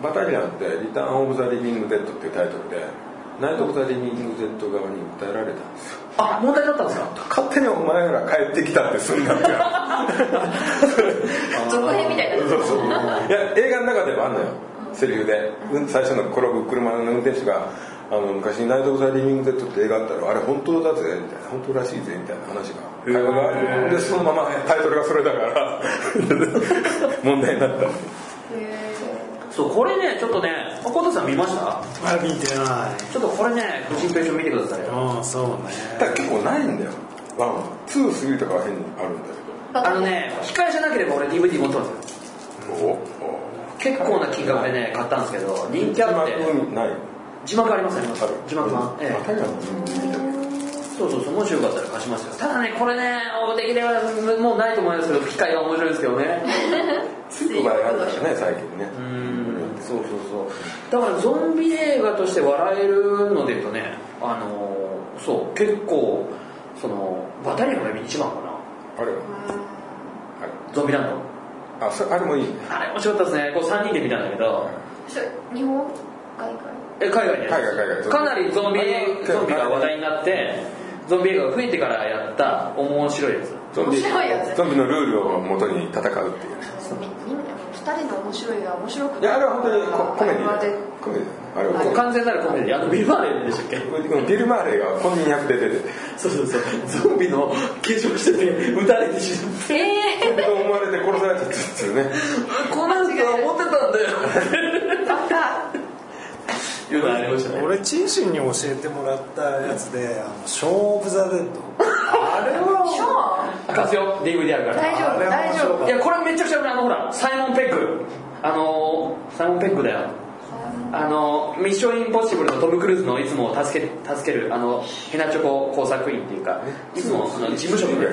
バタリアンって「リターン・オブ・ザ・リビング・デッド」っていうタイトルでナイト・オブ・ザ・リビング・デッド側に訴えられたんですよ。あ問題だったんですか？勝手にお前ら帰ってきたってすんなって続編みたいなそうそういや映画の中でもあんのよ。セリフで、うん、最初の転ぶ車の運転手があの昔「ナイト・オブ・ザ・リビング・デッド」って映画あったらあれ本当だぜみたいな。本当らしいぜみたいな話が。会話があるでそのままタイトルがそれだから。問題になった。そうこれねちょっとねコタさん見ました？あ見てない。ちょっとこれね個人ページを見てください。ようんそうね。だ結構ないんだよ。 one は two three とかは変にあるんだあのね控えじゃなければ俺 DVD 持ってますよ。結構な金額でね買ったんですけど人気あって。字幕ありますありますある。字幕版。ええ。そうそうそうもしよかったら貸しますよ。ただねこれねできればもうないと思いますけど機械が面白いですけどね。つい場合があるからね最近ね。うん。そうそうそう。だからゾンビ映画として笑えるので言うとねあのーそう結構そのバタリアンが一番かなあれは。ゾンビランド。あそれあれもいいね。あれ面白かったですね。こう3人で見たんだけど。日本？海外？え海外で海外海外。かなりゾンビあれゾンビが話題になってゾンビ映画が増えてからやった面白いやつ。ゾンビ。面白いやつ。ゾンビのルールを元に戦うっていう二人の面白いが面白くい。やあれは本当にココメディ。でコメディ。あれはこう完全なるコメディ。あのビル・マーレーでしたっけ？うん。ビル・マーレーが本人役で出てて。そうそうそう。ゾンビの化粧してて撃たれて死ぬええと思われて殺されたっていうね。この人は思ってたんだよ。いうのありましたね。俺チンシンに教えてもらったやつで「あのショーン・オブ・ザ・デッド」あれショは貸すよ DVD あるから。大丈夫あれは大丈夫。いやこれめちゃくちゃあのほらサイモン・ペック。あのーサイモン・ペックだよ。あのミッション・インポッシブルのトム・クルーズのいつも助け助けるあのヘナチョコ工作員っていうかいつもその事務職で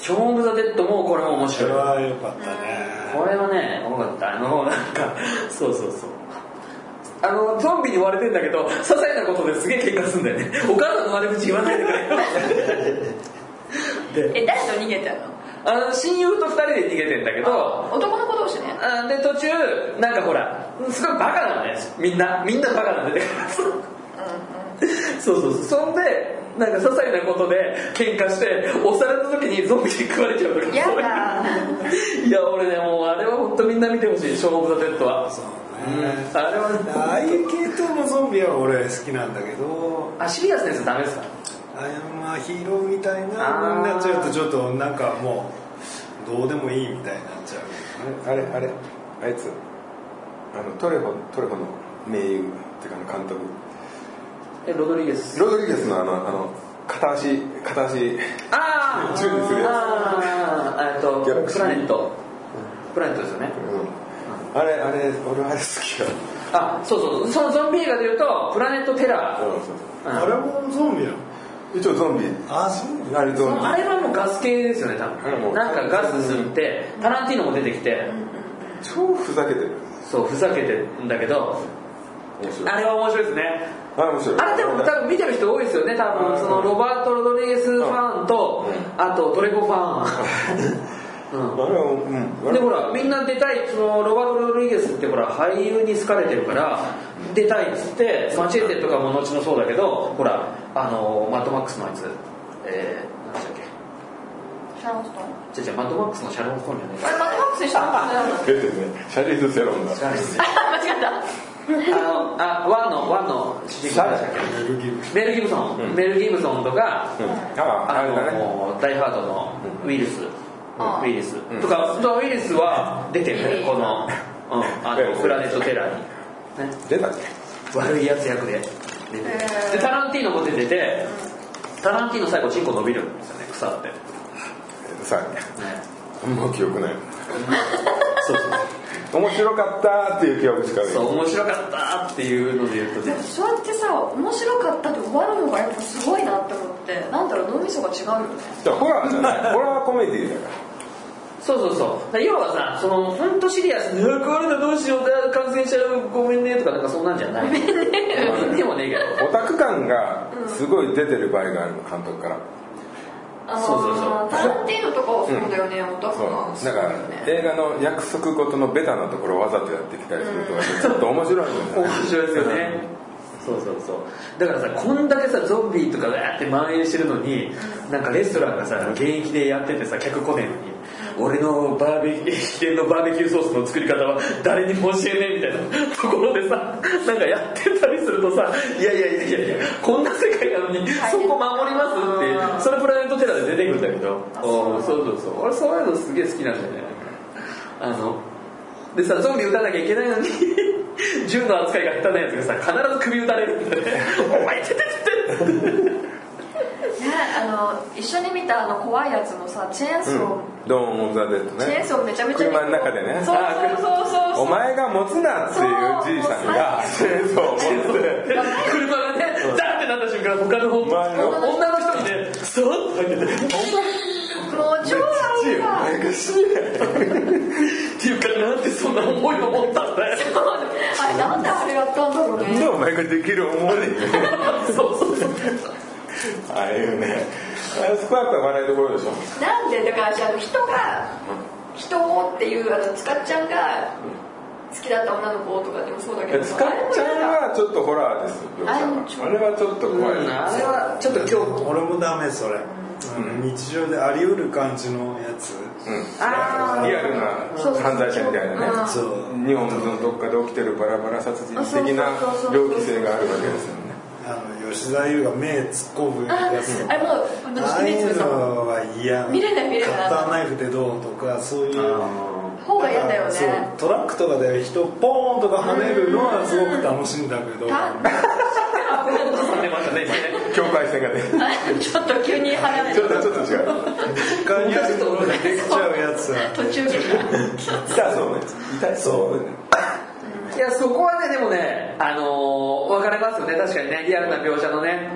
ショーン・オブ・ザ・デッドもこれも面白い。は良かったね。これはね多かった。あのなんかそうそうそう。あのゾンビに追われてんだけど些細なことですげえ喧嘩すんだよね。お母さんの悪口言わないでくれよでえ誰と逃げてんの？あの親友と二人で逃げてんだけど男の子同士ね。あで途中なんかほらすごいバカなんだよみんな。みんなバカなんで。そうそうそう。そんでなんか些細なことで喧嘩して押された時にゾンビに食われちゃうとか。やだ。いや俺ねもうあれは本当みんな見てほしい「ショー・オブ・ザ・デッドは」そううん。ねあれはね。ああいう系統のゾンビは俺好きなんだけど。あシリアスなやつダメですか？あまあヒーローみたいあーなのになっちゃうとちょっとなんかもうどうでもいいみたいになっちゃうあれあれあいつ。あのトレホトレホの名優っていうか監督。えロドリゲス。ロドリゲスのあのあの片足片足。あー宙にするやつ。あーえっとギャラクシー。プラネット。プラネットですよね。うん。あれあれ俺あれ好きだ。あそうそうそのゾンビ映画でいうとプラネットテラー。うんそうそう。うん。あれもゾンビなの一応ゾンビ。あそうあれゾンビ？あれはもうガス系ですよね多分。なんかガス吸ってタランティーノも出てきて。超ふざけてる。そうふざけてるんだけど面白い。あれは面白いですね。あれ面白い。あれでも多分見てる人多いですよね多分。そのロバート・ロドリゲスファンとあとトレコファン うん。あれはうん。あれでほらみんな出たいそのロバート・ロドリゲスってほら俳優に好かれてるから出たいっつってマチェーテとかも後のそうだけどほらあのマッドマックスのあいつえー、何でしたっけ？シャロンストーン。じゃじゃマッドマックスのシャロン・ストーンじゃない。あれマッドマックスにしたのあ出てるねシャリーズ・セロンが間違間違った。あのあ one の one の主人公でしたっけ？メルギブソン、うん。メル・ギブソンとか、うん。ああああれだね。のダイ・ハードのウィルス、あウィリス、うん。とかウィリスは出てる。ねこの,、うん、あのプラネットテラーに、ね、出たっけ？悪いやつ役で。出てでタランティーノも出ててタランティーノ最後チンコ伸びるんですよね腐って、ね、さあんま記憶ない。そうそう面白かったっていう記憶しかない。そう面白かったっていうので言うとね。そうやってさ面白かったで終わるのがやっぱすごいなって思ってなんだろう脳みそが違うよね。じゃあホラーじゃない。ホラーコメディだから。そうそうそう。要はさその本当シリアスに「うわ壊れたどうしよう感染しちゃうごめんね」とかなんかそんなんじゃない。ごめんね。でもねえけど。オタク感がすごい出てる場合があるの監督からそうそうそう。タランティーノとかはそうだよね、オタクそう。がだから映画の約束事のベタなところをわざとやってきたりするとちょっと面白いよね。面白いですよねそうそうそう。だからさこんだけさゾンビとかがーって蔓延してるのになんかレストランがさ現役でやっててさ客来ねえのに俺のバーベキュー秘伝のバーベキューソースの作り方は誰にも教えねえみたいなところでさなんかやってたりするとさいやいやいやいやいやこんな世界なのにそこ守りますってそれプラネットテラで出てくるんだけど。そうそうそう。俺そういうのすげえ好きなんだよね。あのでさゾンビ撃たなきゃいけないのに銃の扱いが下手なやつがさ必ず首撃たれるんだよね。お前ててててねあの一緒に見たあの怖いやつもさチェーンソー、ドーン・オブ・ザ・デッドね。チェーンソーめちゃめちゃ車の中でね。そうそうそうそう。そうお前が持つなっていうじいさんがチェーンソーを持って。車がねダーってなった瞬間他の女の人にねスーッと入っててもう超ちいお青前が死ね。っていうかなんでそんな思いを持ったんだよ。あれなんであれやったんだろうね。でお前ができる思うねんそうそうそうああいうねあれスパークは笑いどころでしょ。なんでだからさ人が人をっていうあのつかっちゃんが好きだった女の子とかでもそうだけどつかっちゃんはちょっとホラーですよあれはちょっと怖い、うんあれはちょっと今日俺もダメそれ、うん。日常であり得る感じのやつ。うん。リアルな犯罪者みたいなね。日本のどっかで起きてるバラバラ殺人的な猟奇性があるわけですよねあの吉沢優が目突っ込むやつ。あれもうああいうのは嫌見れない見れないカッターナイフでどうとかそういう。方が嫌だよそうねトラックとかで人ポーンとか跳ねるのはすごく楽しいんだけど。境界線がね。ちょっと急に離れちょっとちょっと違う。実家にあるところでできちゃうやつは。途中で痛 そうね。痛そうねいやそこはねでもねあのー、分かれますよね。確かにねリアルな描写のね。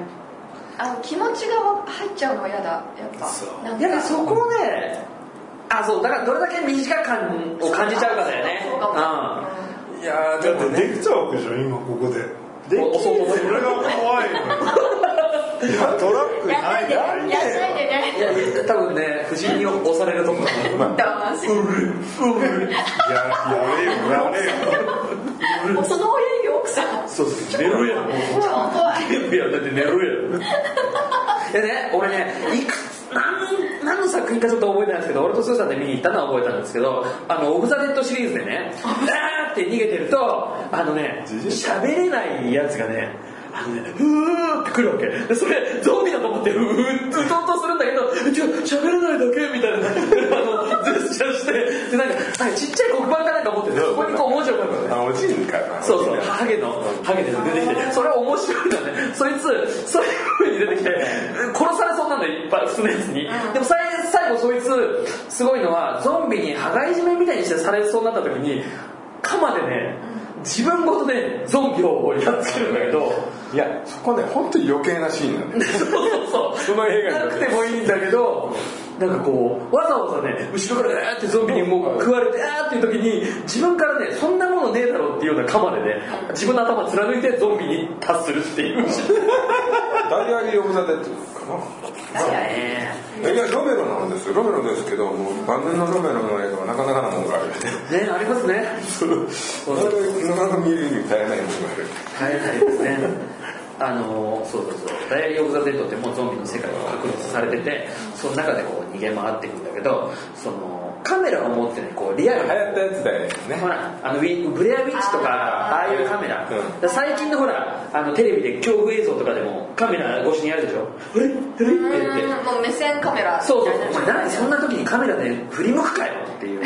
あの気持ちが入っちゃうのは嫌だ。やっぱ。そう。なんか。やそこをねあそうだからどれだけ短く感を感じちゃうかだよね。そうかも。いやーだってできちゃうわけじゃん今ここで。うんおそうそれが怖いのいやトラックやないんないでやんないでね。いや多分ね夫人に押されると思う。ダンスややれよやれよもうその親指奥さん。そうそう寝るやん超怖いゲームやってて寝るやん。いやね俺ねいく何何の作品かちょっと覚えてないんですけど俺とスーさんで見に行ったのは覚えたんですけどあのオブ・ザ・デッドシリーズでねダーって逃げてるとあのね喋れないやつがね、うーって来るわけ。でそれゾンビだと思ってうーって撃とうとするんだけどちょ喋れないだけみたいな。あのジェスチャーして。でなんかなんかちっちゃい黒板かなんか持っててそこにこう文字を書くのね。あおじいかなそうそう、ハゲの、ハゲで出てきて、それ面白いんだね。そいつ、そういう風に出てきて、殺されそうなんだよ、いっぱい、普通のやつに。でも最最後そいつ、すごいのは、ゾンビに羽交い締めみたいにしてされそうになった時に、鎌でね、自分ごとでゾンビをやっつけるんだけど、いやそこね本当に余計なシーンなんだよ そうそうそう。その映画になくてもいいんだけど、なんかこう、わざわざね、後ろからガーってゾンビにもう食われて、あーっていう時に、自分からね、そんなものねえだろっていうような鎌でね、自分の頭貫いてゾンビに達するっていう。ダイアリー・オブ・ザ・デッドかなだよね。いやロメロなんですよロメロですけどもう晩年のロメロの映画はなかなかなもんがあるよねね、ありますね。なかなか見るに耐えないものがある帰れないですね。あのそうそうそう。ダイアリー・オブ・ザ・デッドってもうゾンビの世界が確立されててその中でこう逃げ回っていくんだけどそのカメラを持ってねこうリアル。流行ったやつだよね。ほらあのウィブレアウィッチとかああいうカメラ,、うん。最近のほらあのテレビで恐怖映像とかでもカメラ越しにやるでしょ「えええうって言って。んもう目線カメラ。そう。そうお前なんでそんな時にカメラで振り向くかよっていう。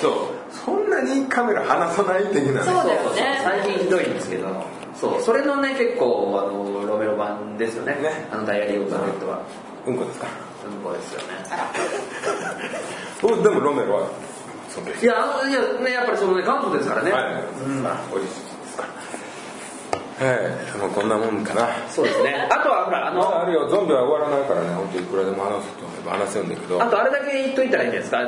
そう。そんなにカメラ離さない的な。ねそうだよね。最近ひどいんですけどそう。それのね結構あのロメロ版ですよね。ね。あのダイアリー・オブ・ザ・デッドは。うんこですか？うんこですよね。僕でもロメロはそのいやあのいやねやっぱりそのね元祖ですからね、はい。うん。オリジンですから。はい。もうこんなもんかな。そうですね。あとはほらあまだあのるよ。ゾンビは終わらないからね。本当いくらでも話すと思えば話せるんだけど。あとあれだけ言っといたらいいんですか。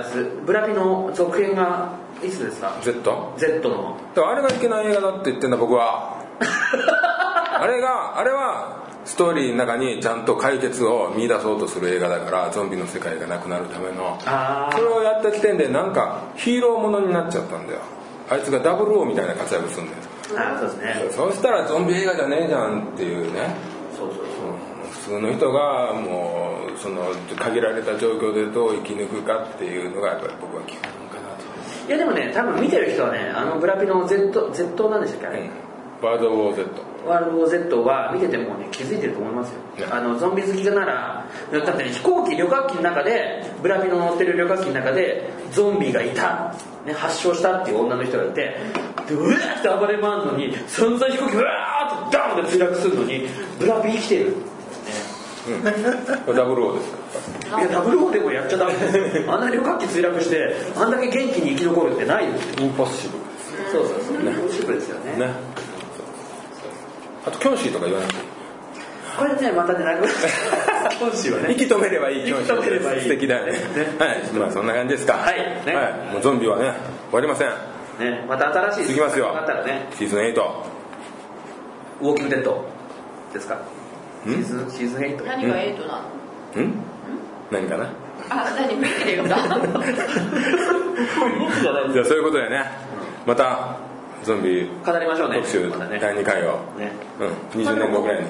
ブラピの続編がいつですか？Z? Z のあれがいけない映画だって言ってんだ僕は あれがあれはストーリーの中にちゃんと解決を見出そうとする映画だからゾンビの世界がなくなるための。あそれをやった時点でなんかヒーローものになっちゃったんだよ。あいつがダブルオーみたいな活躍するんだよ。あそうですね。そうしたらゾンビ映画じゃねえじゃんっていうね。そうそうそう。普通の人がもうその限られた状況でどう生き抜くかっていうのがやっぱり僕は基本かなと。いやでもね多分見てる人はねあのブラピの Z, Z なんでしたっけあれ、うんワールドウォー Z ワールド Z は見ててもね気づいてると思いますよ、ねあのゾンビ好きならだって、ね、飛行機旅客機の中でブラピの乗ってる旅客機の中でゾンビがいた、ね、発症したっていう女の人がいてでうわーって暴れ回るのに散々飛行機うわーってダーンって墜落するのにブラピ生きてる、ね、ダブルオーですかいやダブルオーでもやっちゃダメ。あんな旅客機墜落してあんだけ元気に生き残るってないよ。インポッシブそうそうそう。ねシンプルですよね。ルねあとキョンシーとか言わなくこれねまたねなく今週 はね。息止めればいいキョンシー息止めればいい。素敵だよね。はい。まあそんな感じですか。はい。ね。はい。もうゾンビはね終わりません。ね。また新しい続きますよ。あったらね。シーズン8ウォーキングデッド。ですか？シんーズンシーズン8何が8なの？ん？何かな？あ何見てるよだ。じゃないじゃあそういうことでね。またゾンビ語りましょうね。特集。またね。第2回を。ね。うん。20年後ぐらいに。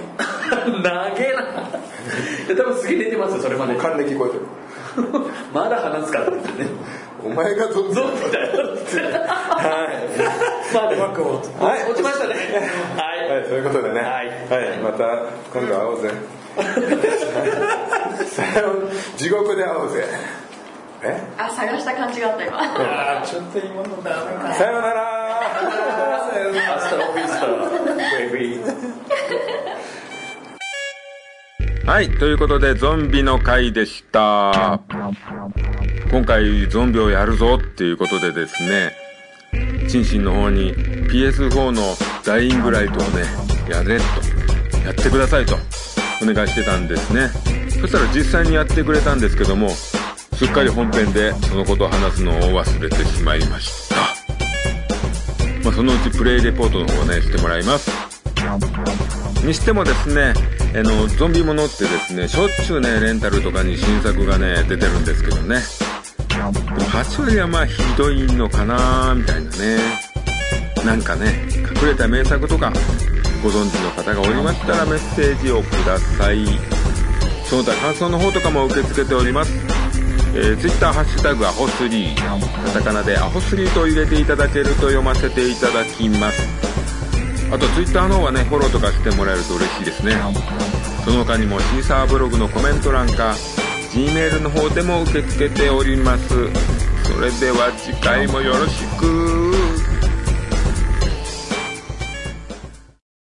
長えな。多分すげえ出てますよそれまで。還暦超えてる。まだ話すからね。お前がゾンビだよ。はい。まあ落ちましたね。はい。はい、そういうことでね。はい。また今度会おうぜ。地獄で会おうぜ。え？あ探した感じがあった今あーちょっと今のダメかさようなら。アストロフィストウェイブリはい、ということでゾンビの回でした。今回ゾンビをやるぞっていうことでですね、チンシンの方に PS4 のダイイングライトをね、やれと、やってくださいとお願いしてたんですね。そしたら実際にやってくれたんですけども、すっかり本編でそのことを話すのを忘れてしまいました。まあ、そのうちプレイレポートの方をね、してもらいます。にしてもですね、あの、ゾンビものってですね、しょっちゅうね、レンタルとかに新作がね、出てるんですけどね。8割はまあひどいのかなみたいなね。なんかね、隠れた名作とか、ご存知の方がおりましたらメッセージをください。その他感想の方とかも受け付けております。えー、Twitter ハッシュタグアホ3、カタカナでアホ3と入れていただけると読ませていただきます。あと Twitter の方はね、フォローとかしてもらえると嬉しいですね。その他にもシーサーブログのコメント欄か、Gmail の方でも受け付けております。それでは次回もよろしく。